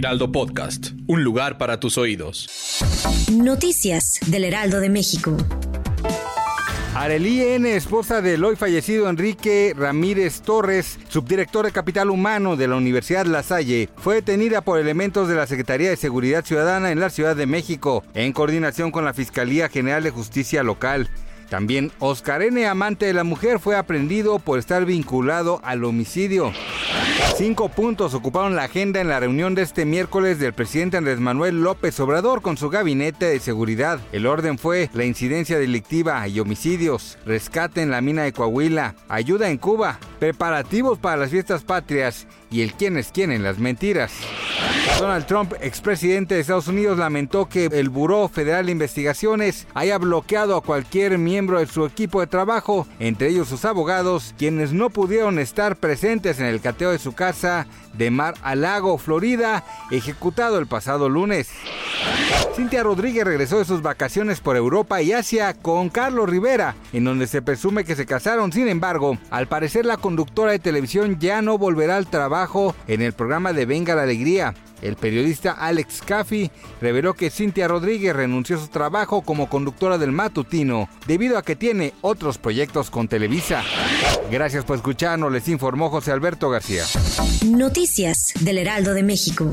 Heraldo Podcast, un lugar para tus oídos. Noticias del Heraldo de México. Arelí N., esposa del hoy fallecido Enrique Ramírez Torres, subdirector de Capital Humano de la Universidad La Salle, fue detenida por elementos de la Secretaría de Seguridad Ciudadana en la Ciudad de México, en coordinación con la Fiscalía General de Justicia Local. También Oscar N., amante de la mujer, fue aprendido por estar vinculado al homicidio. Cinco puntos ocuparon la agenda en la reunión de este miércoles del presidente Andrés Manuel López Obrador con su gabinete de seguridad. El orden fue la incidencia delictiva y homicidios, rescate en la mina de Coahuila, ayuda en Cuba, preparativos para las fiestas patrias y el quién es quién en las mentiras. Donald Trump, expresidente de Estados Unidos, lamentó que el Buró Federal de Investigaciones haya bloqueado a cualquier miembro de su equipo de trabajo, entre ellos sus abogados, quienes no pudieron estar presentes en el cateo de su casa de Mar a Lago, Florida, ejecutado el pasado lunes. Cintia Rodríguez regresó de sus vacaciones por Europa y Asia con Carlos Rivera, en donde se presume que se casaron. Sin embargo, al parecer la conductora de televisión ya no volverá al trabajo en el programa de Venga la Alegría. El periodista Alex Caffey reveló que Cintia Rodríguez renunció a su trabajo como conductora del matutino debido a que tiene otros proyectos con Televisa. Gracias por escucharnos, les informó José Alberto García. Noticias del Heraldo de México.